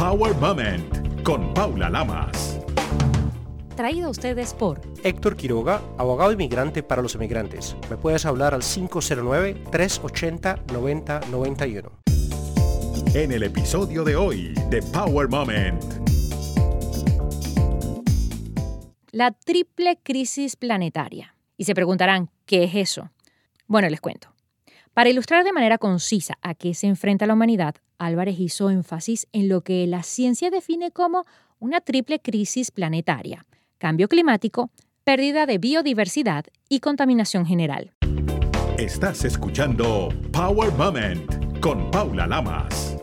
Power Moment con Paula Lamas. Traído a ustedes por Héctor Quiroga, abogado inmigrante para los inmigrantes. Me puedes hablar al 509-380-9091. En el episodio de hoy de Power Moment. la triple crisis planetaria. Y se preguntarán, ¿qué es eso? Bueno, les cuento. Para ilustrar de manera concisa a qué se enfrenta la humanidad, Álvarez hizo énfasis en lo que la ciencia define como una triple crisis planetaria, cambio climático, pérdida de biodiversidad y contaminación general. Estás escuchando Power Moment con Paula Lamas.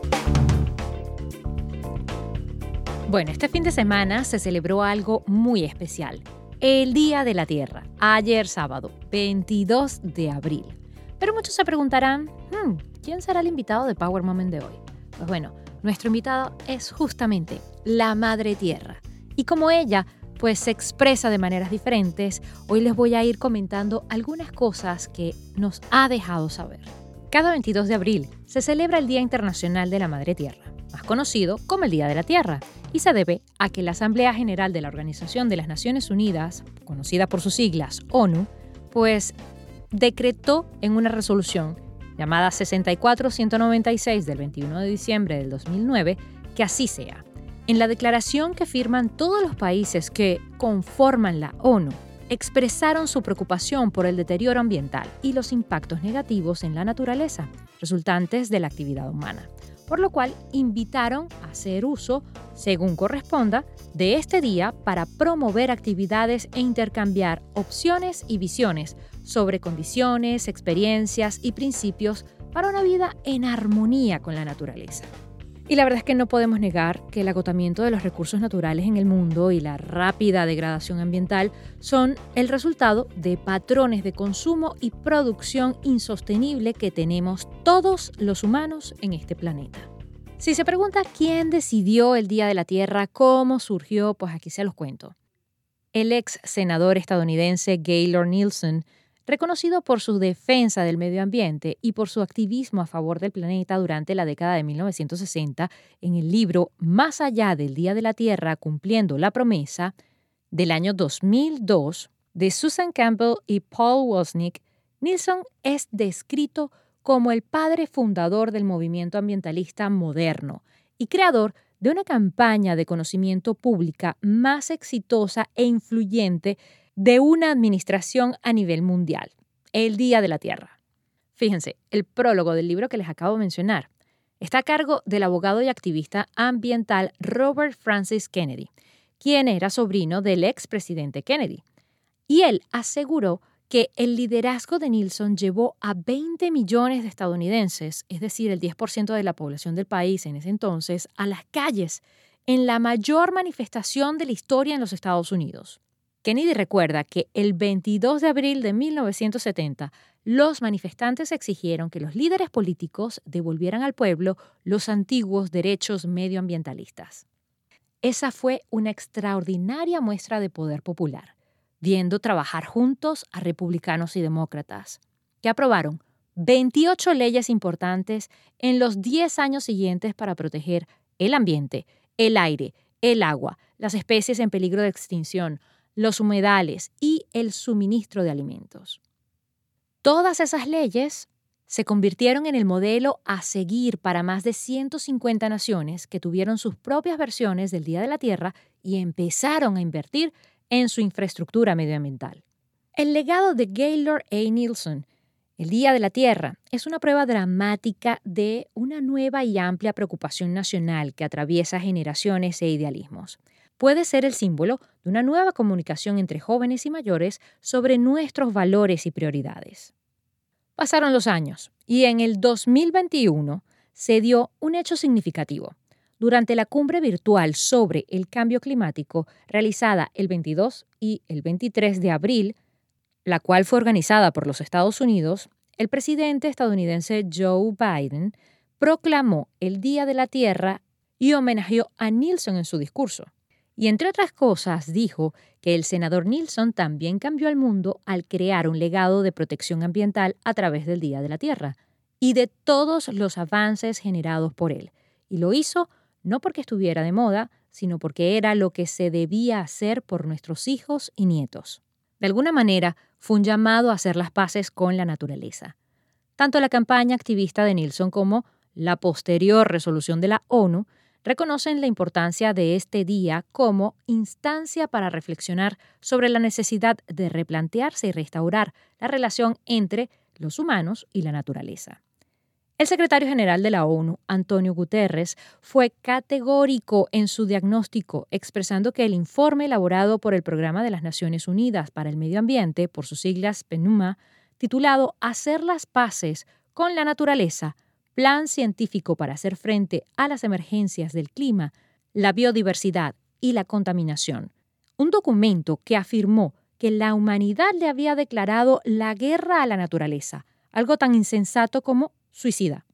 Bueno, este fin de semana se celebró algo muy especial, el Día de la Tierra, ayer sábado, 22 de abril. Pero muchos se preguntarán, hmm, ¿quién será el invitado de Power Moment de hoy? Pues bueno, nuestro invitado es justamente la Madre Tierra. Y como ella, pues se expresa de maneras diferentes, hoy les voy a ir comentando algunas cosas que nos ha dejado saber. Cada 22 de abril se celebra el Día Internacional de la Madre Tierra más conocido como el Día de la Tierra, y se debe a que la Asamblea General de la Organización de las Naciones Unidas, conocida por sus siglas ONU, pues decretó en una resolución llamada 64196 del 21 de diciembre del 2009 que así sea. En la declaración que firman todos los países que conforman la ONU, expresaron su preocupación por el deterioro ambiental y los impactos negativos en la naturaleza resultantes de la actividad humana por lo cual invitaron a hacer uso, según corresponda, de este día para promover actividades e intercambiar opciones y visiones sobre condiciones, experiencias y principios para una vida en armonía con la naturaleza. Y la verdad es que no podemos negar que el agotamiento de los recursos naturales en el mundo y la rápida degradación ambiental son el resultado de patrones de consumo y producción insostenible que tenemos todos los humanos en este planeta. Si se pregunta quién decidió el Día de la Tierra, cómo surgió, pues aquí se los cuento. El ex senador estadounidense Gaylord Nielsen Reconocido por su defensa del medio ambiente y por su activismo a favor del planeta durante la década de 1960, en el libro Más allá del Día de la Tierra, cumpliendo la promesa, del año 2002, de Susan Campbell y Paul Wozniak, Nilsson es descrito como el padre fundador del movimiento ambientalista moderno y creador de una campaña de conocimiento pública más exitosa e influyente de una administración a nivel mundial, el Día de la Tierra. Fíjense, el prólogo del libro que les acabo de mencionar está a cargo del abogado y activista ambiental Robert Francis Kennedy, quien era sobrino del expresidente Kennedy. Y él aseguró que el liderazgo de Nilsson llevó a 20 millones de estadounidenses, es decir, el 10% de la población del país en ese entonces, a las calles en la mayor manifestación de la historia en los Estados Unidos. Kennedy recuerda que el 22 de abril de 1970 los manifestantes exigieron que los líderes políticos devolvieran al pueblo los antiguos derechos medioambientalistas. Esa fue una extraordinaria muestra de poder popular, viendo trabajar juntos a republicanos y demócratas, que aprobaron 28 leyes importantes en los 10 años siguientes para proteger el ambiente, el aire, el agua, las especies en peligro de extinción, los humedales y el suministro de alimentos. Todas esas leyes se convirtieron en el modelo a seguir para más de 150 naciones que tuvieron sus propias versiones del Día de la Tierra y empezaron a invertir en su infraestructura medioambiental. El legado de Gaylord A. Nielsen, el Día de la Tierra, es una prueba dramática de una nueva y amplia preocupación nacional que atraviesa generaciones e idealismos puede ser el símbolo de una nueva comunicación entre jóvenes y mayores sobre nuestros valores y prioridades. Pasaron los años y en el 2021 se dio un hecho significativo. Durante la cumbre virtual sobre el cambio climático realizada el 22 y el 23 de abril, la cual fue organizada por los Estados Unidos, el presidente estadounidense Joe Biden proclamó el Día de la Tierra y homenajeó a Nilsson en su discurso. Y entre otras cosas dijo que el senador Nilsson también cambió el mundo al crear un legado de protección ambiental a través del Día de la Tierra y de todos los avances generados por él. Y lo hizo no porque estuviera de moda, sino porque era lo que se debía hacer por nuestros hijos y nietos. De alguna manera, fue un llamado a hacer las paces con la naturaleza. Tanto la campaña activista de Nilsson como la posterior resolución de la ONU reconocen la importancia de este día como instancia para reflexionar sobre la necesidad de replantearse y restaurar la relación entre los humanos y la naturaleza. El secretario general de la ONU, Antonio Guterres, fue categórico en su diagnóstico, expresando que el informe elaborado por el Programa de las Naciones Unidas para el Medio Ambiente, por sus siglas PNUMA, titulado Hacer las paces con la naturaleza, Plan Científico para hacer frente a las emergencias del clima, la biodiversidad y la contaminación, un documento que afirmó que la humanidad le había declarado la guerra a la naturaleza, algo tan insensato como suicida.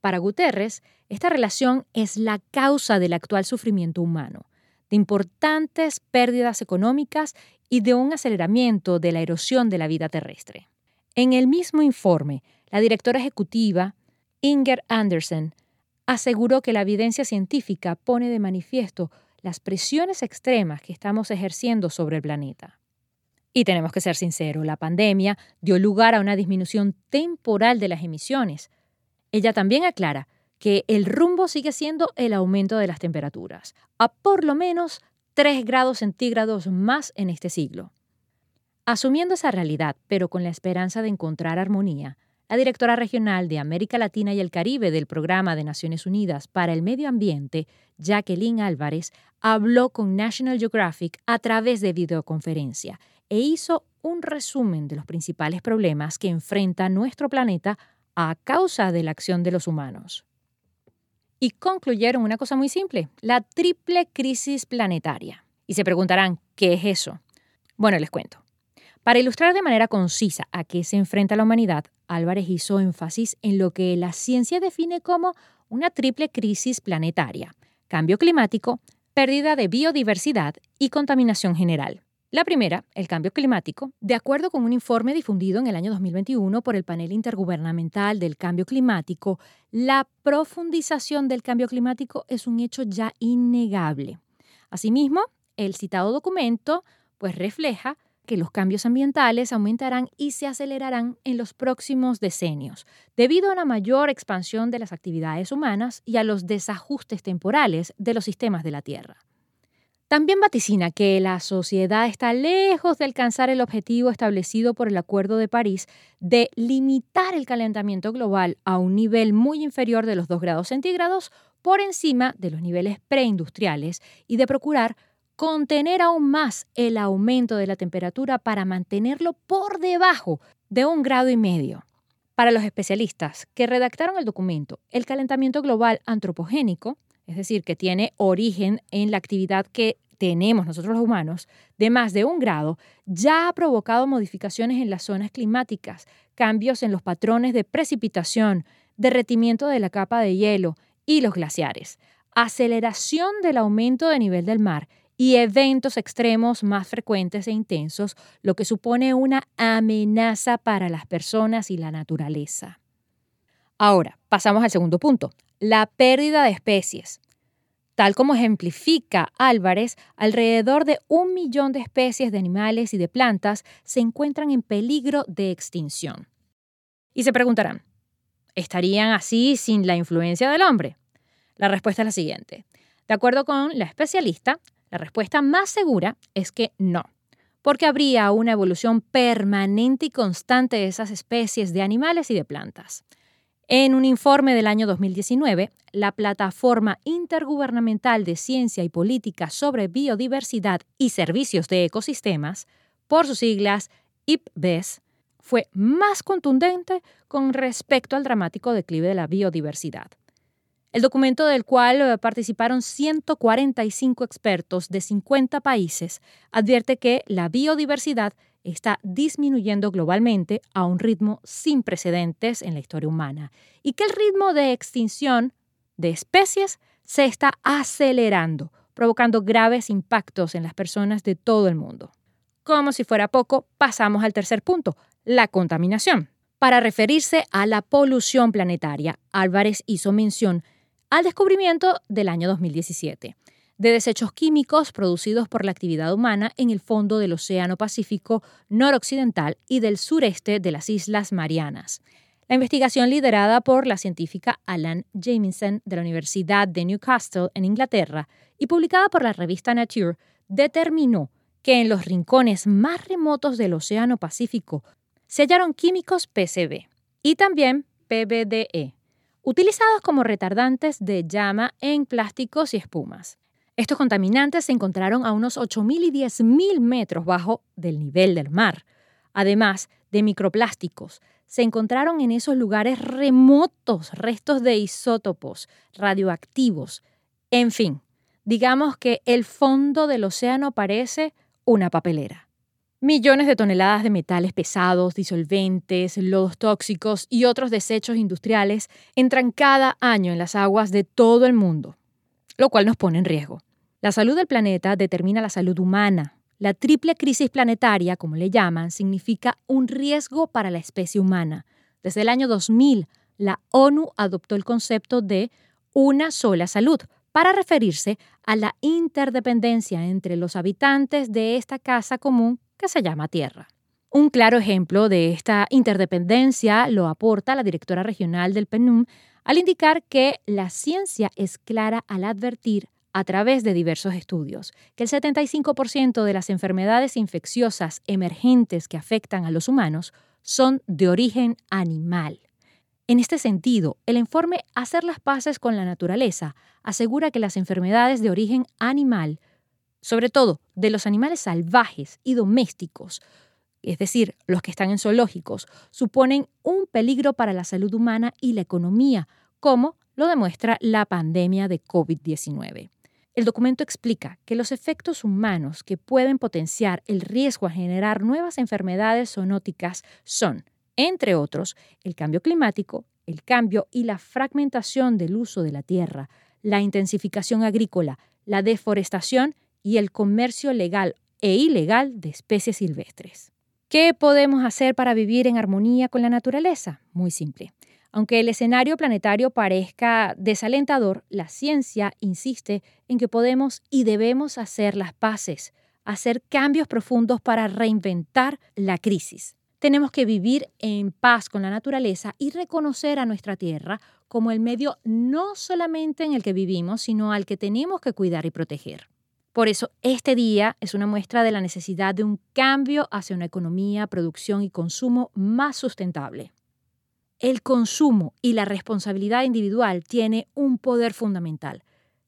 Para Guterres, esta relación es la causa del actual sufrimiento humano, de importantes pérdidas económicas y de un aceleramiento de la erosión de la vida terrestre. En el mismo informe, la directora ejecutiva, Inger Andersen, aseguró que la evidencia científica pone de manifiesto las presiones extremas que estamos ejerciendo sobre el planeta. Y tenemos que ser sinceros, la pandemia dio lugar a una disminución temporal de las emisiones. Ella también aclara que el rumbo sigue siendo el aumento de las temperaturas, a por lo menos 3 grados centígrados más en este siglo. Asumiendo esa realidad, pero con la esperanza de encontrar armonía, la directora regional de América Latina y el Caribe del Programa de Naciones Unidas para el Medio Ambiente, Jacqueline Álvarez, habló con National Geographic a través de videoconferencia e hizo un resumen de los principales problemas que enfrenta nuestro planeta a causa de la acción de los humanos. Y concluyeron una cosa muy simple, la triple crisis planetaria. Y se preguntarán, ¿qué es eso? Bueno, les cuento. Para ilustrar de manera concisa a qué se enfrenta la humanidad, Álvarez hizo énfasis en lo que la ciencia define como una triple crisis planetaria, cambio climático, pérdida de biodiversidad y contaminación general. La primera, el cambio climático, de acuerdo con un informe difundido en el año 2021 por el Panel Intergubernamental del Cambio Climático, la profundización del cambio climático es un hecho ya innegable. Asimismo, el citado documento pues refleja que los cambios ambientales aumentarán y se acelerarán en los próximos decenios, debido a una mayor expansión de las actividades humanas y a los desajustes temporales de los sistemas de la Tierra. También vaticina que la sociedad está lejos de alcanzar el objetivo establecido por el Acuerdo de París de limitar el calentamiento global a un nivel muy inferior de los 2 grados centígrados por encima de los niveles preindustriales y de procurar contener aún más el aumento de la temperatura para mantenerlo por debajo de un grado y medio. Para los especialistas que redactaron el documento, el calentamiento global antropogénico, es decir, que tiene origen en la actividad que tenemos nosotros los humanos de más de un grado ya ha provocado modificaciones en las zonas climáticas, cambios en los patrones de precipitación, derretimiento de la capa de hielo y los glaciares, aceleración del aumento de nivel del mar y eventos extremos más frecuentes e intensos, lo que supone una amenaza para las personas y la naturaleza. Ahora, pasamos al segundo punto, la pérdida de especies. Tal como ejemplifica Álvarez, alrededor de un millón de especies de animales y de plantas se encuentran en peligro de extinción. Y se preguntarán, ¿estarían así sin la influencia del hombre? La respuesta es la siguiente. De acuerdo con la especialista, la respuesta más segura es que no, porque habría una evolución permanente y constante de esas especies de animales y de plantas. En un informe del año 2019, la Plataforma Intergubernamental de Ciencia y Política sobre Biodiversidad y Servicios de Ecosistemas, por sus siglas IPBES, fue más contundente con respecto al dramático declive de la biodiversidad. El documento del cual eh, participaron 145 expertos de 50 países advierte que la biodiversidad está disminuyendo globalmente a un ritmo sin precedentes en la historia humana y que el ritmo de extinción de especies se está acelerando, provocando graves impactos en las personas de todo el mundo. Como si fuera poco, pasamos al tercer punto, la contaminación. Para referirse a la polución planetaria, Álvarez hizo mención al descubrimiento del año 2017 de desechos químicos producidos por la actividad humana en el fondo del Océano Pacífico noroccidental y del sureste de las Islas Marianas. La investigación liderada por la científica Alan Jamieson de la Universidad de Newcastle en Inglaterra y publicada por la revista Nature determinó que en los rincones más remotos del Océano Pacífico se hallaron químicos PCB y también PBDE, utilizados como retardantes de llama en plásticos y espumas. Estos contaminantes se encontraron a unos 8.000 y 10.000 metros bajo del nivel del mar. Además de microplásticos, se encontraron en esos lugares remotos restos de isótopos radioactivos. En fin, digamos que el fondo del océano parece una papelera. Millones de toneladas de metales pesados, disolventes, lodos tóxicos y otros desechos industriales entran cada año en las aguas de todo el mundo lo cual nos pone en riesgo. La salud del planeta determina la salud humana. La triple crisis planetaria, como le llaman, significa un riesgo para la especie humana. Desde el año 2000, la ONU adoptó el concepto de una sola salud para referirse a la interdependencia entre los habitantes de esta casa común se llama Tierra. Un claro ejemplo de esta interdependencia lo aporta la directora regional del PNUM, al indicar que la ciencia es clara al advertir a través de diversos estudios que el 75% de las enfermedades infecciosas emergentes que afectan a los humanos son de origen animal. En este sentido, el informe Hacer las paces con la naturaleza asegura que las enfermedades de origen animal, sobre todo de los animales salvajes y domésticos, es decir, los que están en zoológicos, suponen un peligro para la salud humana y la economía, como lo demuestra la pandemia de COVID-19. El documento explica que los efectos humanos que pueden potenciar el riesgo a generar nuevas enfermedades zoonóticas son, entre otros, el cambio climático, el cambio y la fragmentación del uso de la tierra, la intensificación agrícola, la deforestación y el comercio legal e ilegal de especies silvestres. ¿Qué podemos hacer para vivir en armonía con la naturaleza? Muy simple. Aunque el escenario planetario parezca desalentador, la ciencia insiste en que podemos y debemos hacer las paces, hacer cambios profundos para reinventar la crisis. Tenemos que vivir en paz con la naturaleza y reconocer a nuestra Tierra como el medio no solamente en el que vivimos, sino al que tenemos que cuidar y proteger. Por eso, este día es una muestra de la necesidad de un cambio hacia una economía, producción y consumo más sustentable. El consumo y la responsabilidad individual tiene un poder fundamental.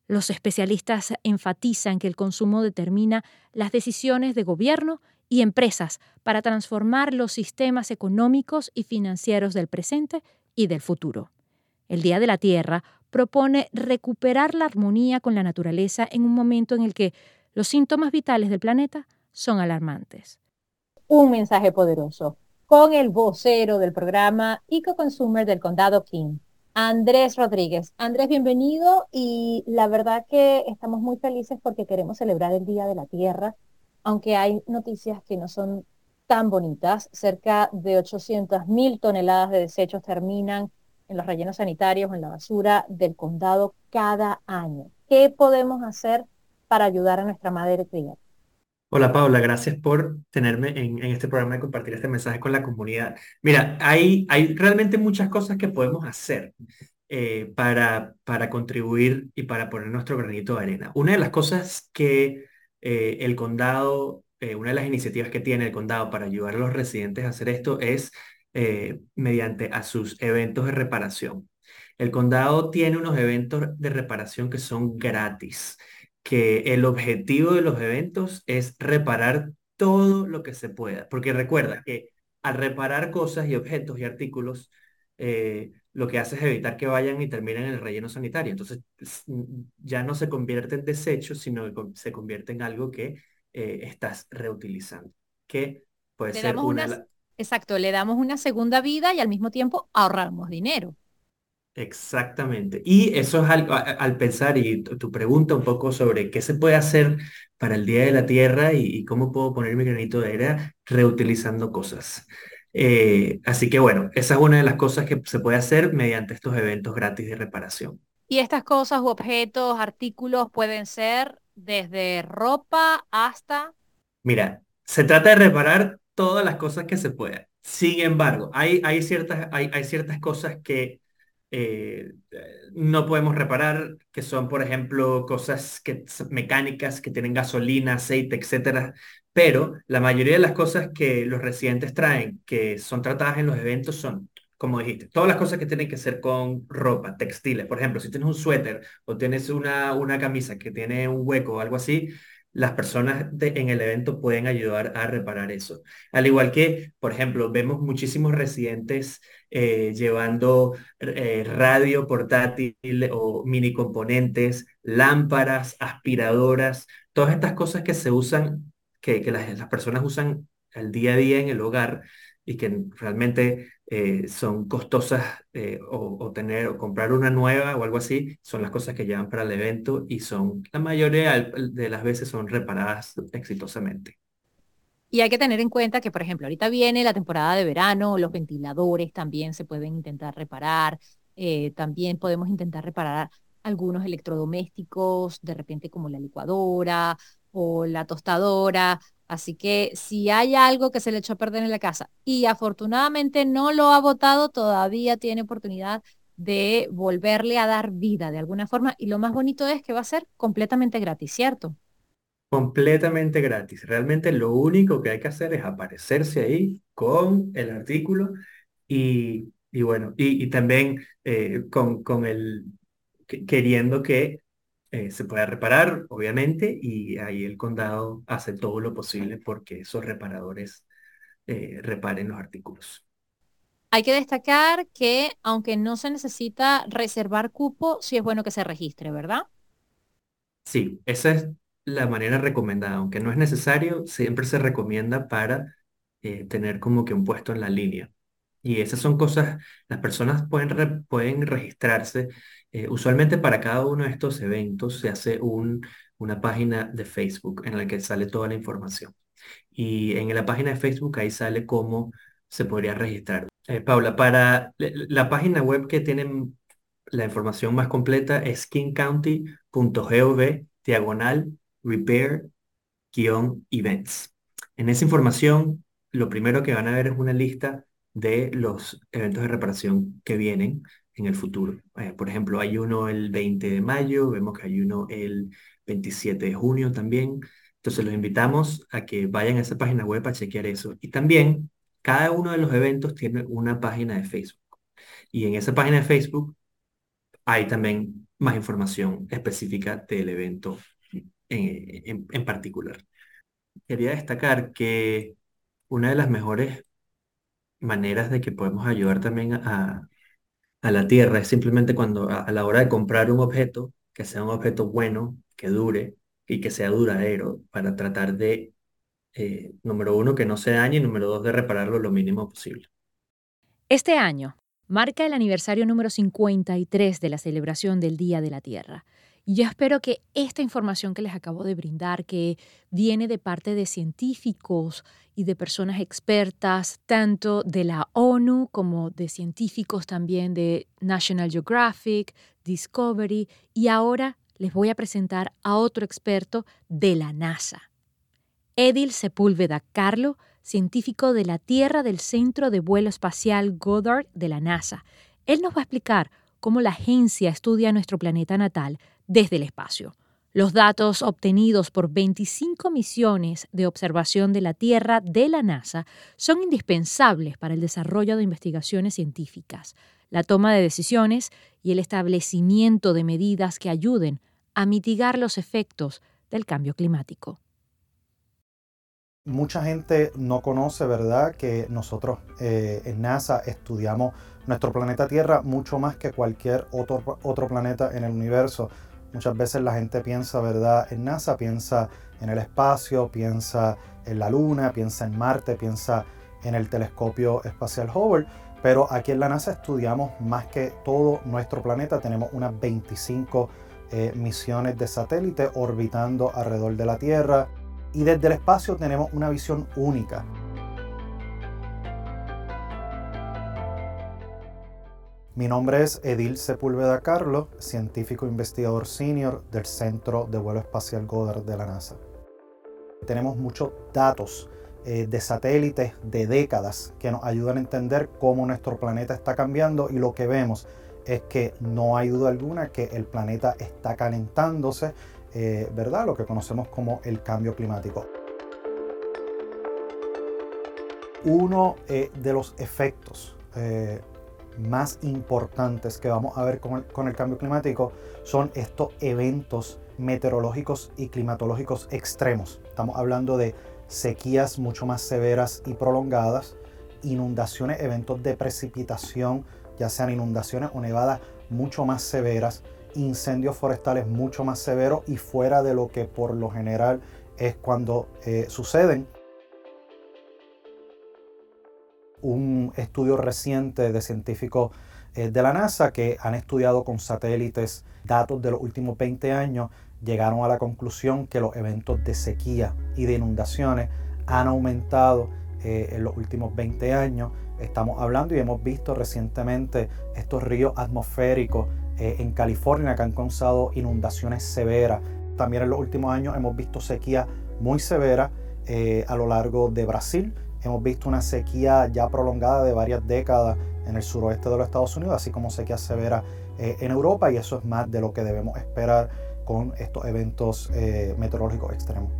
Los especialistas enfatizan que el consumo determina las decisiones de gobierno y empresas para transformar los sistemas económicos y financieros del presente y del futuro. El Día de la Tierra propone recuperar la armonía con la naturaleza en un momento en el que los síntomas vitales del planeta son alarmantes. Un mensaje poderoso con el vocero del programa EcoConsumer del Condado King, Andrés Rodríguez. Andrés, bienvenido y la verdad que estamos muy felices porque queremos celebrar el Día de la Tierra, aunque hay noticias que no son tan bonitas. Cerca de 800 mil toneladas de desechos terminan en los rellenos sanitarios, en la basura del condado cada año. ¿Qué podemos hacer para ayudar a nuestra madre tierra? Hola Paula, gracias por tenerme en, este programa y compartir este mensaje con la comunidad. Mira, hay, hay realmente muchas cosas que podemos hacer eh, para, para contribuir y para poner nuestro granito de arena. Una de las cosas que eh, el condado, eh, una de las iniciativas que tiene el condado para ayudar a los residentes a hacer esto es eh, mediante a sus eventos de reparación. El condado tiene unos eventos de reparación que son gratis, que el objetivo de los eventos es reparar todo lo que se pueda, porque recuerda que al reparar cosas y objetos y artículos, eh, lo que hace es evitar que vayan y terminen en el relleno sanitario. Entonces, ya no se convierte en desecho, sino que se convierte en algo que eh, estás reutilizando, que puede ser una... Exacto, le damos una segunda vida y al mismo tiempo ahorramos dinero. Exactamente. Y eso es al, pensar y tu, pregunta un poco sobre qué se puede hacer para el Día de la Tierra y, cómo puedo poner mi granito de arena reutilizando cosas. Eh, así que bueno, esa es una de las cosas que se puede hacer mediante estos eventos gratis de reparación. Y estas cosas u objetos, artículos pueden ser desde ropa hasta... Mira, se trata de reparar todas las cosas que se puedan. Sin embargo, hay, hay, ciertas, hay, ciertas cosas que eh, no podemos reparar, que son, por ejemplo, cosas que, mecánicas que tienen gasolina, aceite, etcétera. Pero la mayoría de las cosas que los residentes traen, que son tratadas en los eventos, son, como dijiste, todas las cosas que tienen que ser con ropa, textiles. Por ejemplo, si tienes un suéter o tienes una, una camisa que tiene un hueco o algo así, las personas en el evento pueden ayudar a reparar eso. Al igual que, por ejemplo, vemos muchísimos residentes eh, llevando eh, radio portátil o mini componentes, lámparas, aspiradoras, todas estas cosas que se usan, que, las, las personas usan al día a día en el hogar y que realmente eh, son costosas eh, o, tener o comprar una nueva o algo así, son las cosas que llevan para el evento y son, la mayoría de las veces son reparadas exitosamente. Y hay que tener en cuenta que, por ejemplo, ahorita viene la temporada de verano, los ventiladores también se pueden intentar reparar, eh, también podemos intentar reparar algunos electrodomésticos, de repente como la licuadora o la tostadora, Así que si hay algo que se le echó a perder en la casa y afortunadamente no lo ha votado, todavía tiene oportunidad de volverle a dar vida de alguna forma. Y lo más bonito es que va a ser completamente gratis, ¿cierto? Completamente gratis. Realmente lo único que hay que hacer es aparecerse ahí con el artículo y, bueno, y, también eh, con, con el queriendo que eh, se puede reparar, obviamente, y ahí el condado hace todo lo posible porque esos reparadores eh, reparen los artículos. Hay que destacar que aunque no se necesita reservar cupo, sí es bueno que se registre, ¿verdad? Sí, esa es la manera recomendada. Aunque no es necesario, siempre se recomienda para eh, tener como que un puesto en la línea. Y esas son cosas, las personas pueden, pueden registrarse eh, usualmente para cada uno de estos eventos se hace una página de Facebook en la que sale toda la información. Y en la página de Facebook ahí sale cómo se podría registrar. Eh, Paula, para la página web que tiene la información más completa es kingcounty.gov diagonal repair-events. En esa información, lo primero que van a ver es una lista de los eventos de reparación que vienen en el futuro. Eh, por ejemplo, hay uno el 20 de mayo, vemos que hay uno el 27 de junio también. Entonces los invitamos a que vayan a esa página web a chequear eso. Y también cada uno de los eventos tiene una página de Facebook. Y en esa página de Facebook hay también más información específica del evento en, en particular. Quería destacar que una de las mejores maneras de que podemos ayudar también a, a la tierra es simplemente cuando a, la hora de comprar un objeto, que sea un objeto bueno, que dure y que sea duradero para tratar de, eh, número uno, que no se dañe y número dos, de repararlo lo mínimo posible. Este año marca el aniversario número 53 de la celebración del Día de la Tierra. Y yo espero que esta información que les acabo de brindar, que viene de parte de científicos y de personas expertas, tanto de la ONU como de científicos también de National Geographic, Discovery, y ahora les voy a presentar a otro experto de la NASA. Edil Sepúlveda Carlo, científico de la Tierra del Centro de Vuelo Espacial Goddard de la NASA. Él nos va a explicar cómo la agencia estudia nuestro planeta natal desde el espacio. Los datos obtenidos por 25 misiones de observación de la Tierra de la NASA son indispensables para el desarrollo de investigaciones científicas, la toma de decisiones y el establecimiento de medidas que ayuden a mitigar los efectos del cambio climático. Mucha gente no conoce, ¿verdad?, que nosotros eh, en NASA estudiamos nuestro planeta Tierra mucho más que cualquier otro, otro planeta en el universo. Muchas veces la gente piensa, ¿verdad? En NASA, piensa en el espacio, piensa en la Luna, piensa en Marte, piensa en el telescopio espacial Hubble. Pero aquí en la NASA estudiamos más que todo nuestro planeta. Tenemos unas 25 eh, misiones de satélite orbitando alrededor de la Tierra. Y desde el espacio tenemos una visión única Mi nombre es Edil Sepúlveda Carlos, científico investigador senior del Centro de Vuelo Espacial Goddard de la NASA. Tenemos muchos datos eh, de satélites de décadas que nos ayudan a entender cómo nuestro planeta está cambiando y lo que vemos es que no hay duda alguna que el planeta está calentándose, eh, ¿verdad? Lo que conocemos como el cambio climático. Uno eh, de los efectos más importantes que vamos a ver con el, cambio climático son estos eventos meteorológicos y climatológicos extremos. Estamos hablando de sequías mucho más severas y prolongadas, inundaciones, eventos de precipitación, ya sean inundaciones o nevadas mucho más severas, incendios forestales mucho más severos y fuera de lo que por lo general es cuando eh, suceden un estudio reciente de científicos eh, de la NASA que han estudiado con satélites datos de los últimos 20 años, llegaron a la conclusión que los eventos de sequía y de inundaciones han aumentado eh, en los últimos 20 años. Estamos hablando y hemos visto recientemente estos ríos atmosféricos eh, en California que han causado inundaciones severas. También en los últimos años hemos visto sequía muy severa a lo largo de Brasil Hemos visto una sequía ya prolongada de varias décadas en el suroeste de los Estados Unidos, así como sequía severa eh, en Europa, y eso es más de lo que debemos esperar con estos eventos eh, meteorológicos extremos.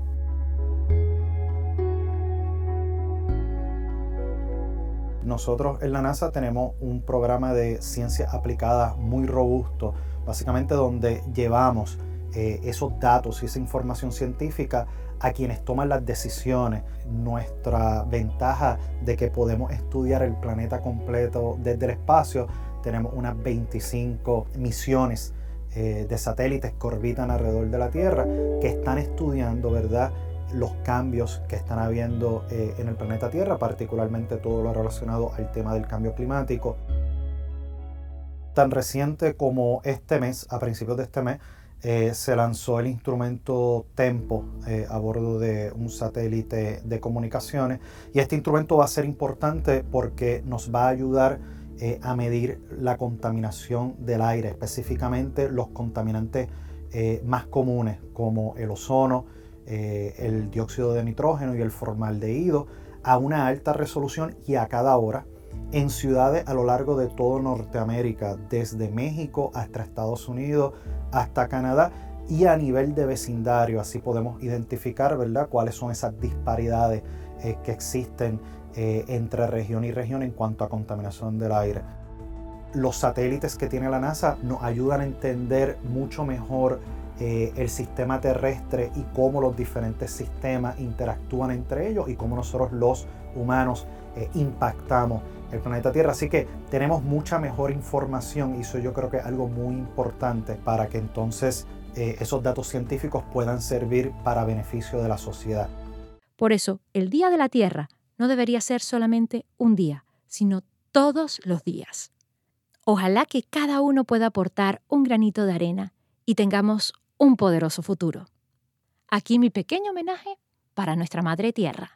Nosotros en la NASA tenemos un programa de ciencia aplicada muy robusto, básicamente donde llevamos eh, esos datos y esa información científica a quienes toman las decisiones. Nuestra ventaja de que podemos estudiar el planeta completo desde el espacio, tenemos unas 25 misiones eh, de satélites que orbitan alrededor de la Tierra que están estudiando, ¿verdad? los cambios que están habiendo eh, en el planeta Tierra, particularmente todo lo relacionado al tema del cambio climático. Tan reciente como este mes, a principios de este mes, eh, se lanzó el instrumento Tempo eh, a bordo de un satélite de comunicaciones. Y este instrumento va a ser importante porque nos va a ayudar eh, a medir la contaminación del aire, específicamente los contaminantes más comunes como el ozono, el dióxido de nitrógeno y el formaldehído a una alta resolución y a cada hora en ciudades a lo largo de todo Norteamérica, desde México hasta Estados Unidos, hasta Canadá y a nivel de vecindario. Así podemos identificar ¿verdad? cuáles son esas disparidades eh, que existen eh, entre región y región en cuanto a contaminación del aire. Los satélites que tiene la NASA nos ayudan a entender mucho mejor eh, el sistema terrestre y cómo los diferentes sistemas interactúan entre ellos y cómo nosotros los humanos impactamos el planeta Tierra. Así que tenemos mucha mejor información y eso yo creo que es algo muy importante para que entonces eh, esos datos científicos puedan servir para beneficio de la sociedad. Por eso, el Día de la Tierra no debería ser solamente un día, sino todos los días. Ojalá que cada uno pueda aportar un granito de arena y tengamos un poderoso futuro. Aquí mi pequeño homenaje para nuestra Madre Tierra.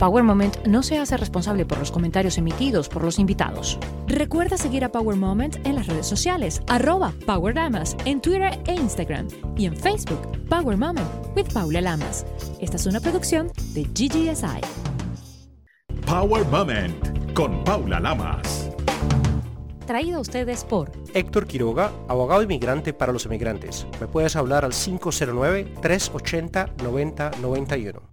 Power Moment no se hace responsable por los comentarios emitidos por los invitados. Recuerda seguir a Power Moment en las redes sociales, arroba Power Lamas, en Twitter e Instagram y en Facebook, Power Moment with Paula Lamas. Esta es una producción de GGSI. Power Moment con Paula Lamas. Traído a ustedes por Héctor Quiroga, abogado inmigrante para los emigrantes. Me puedes hablar al 509-380-9091.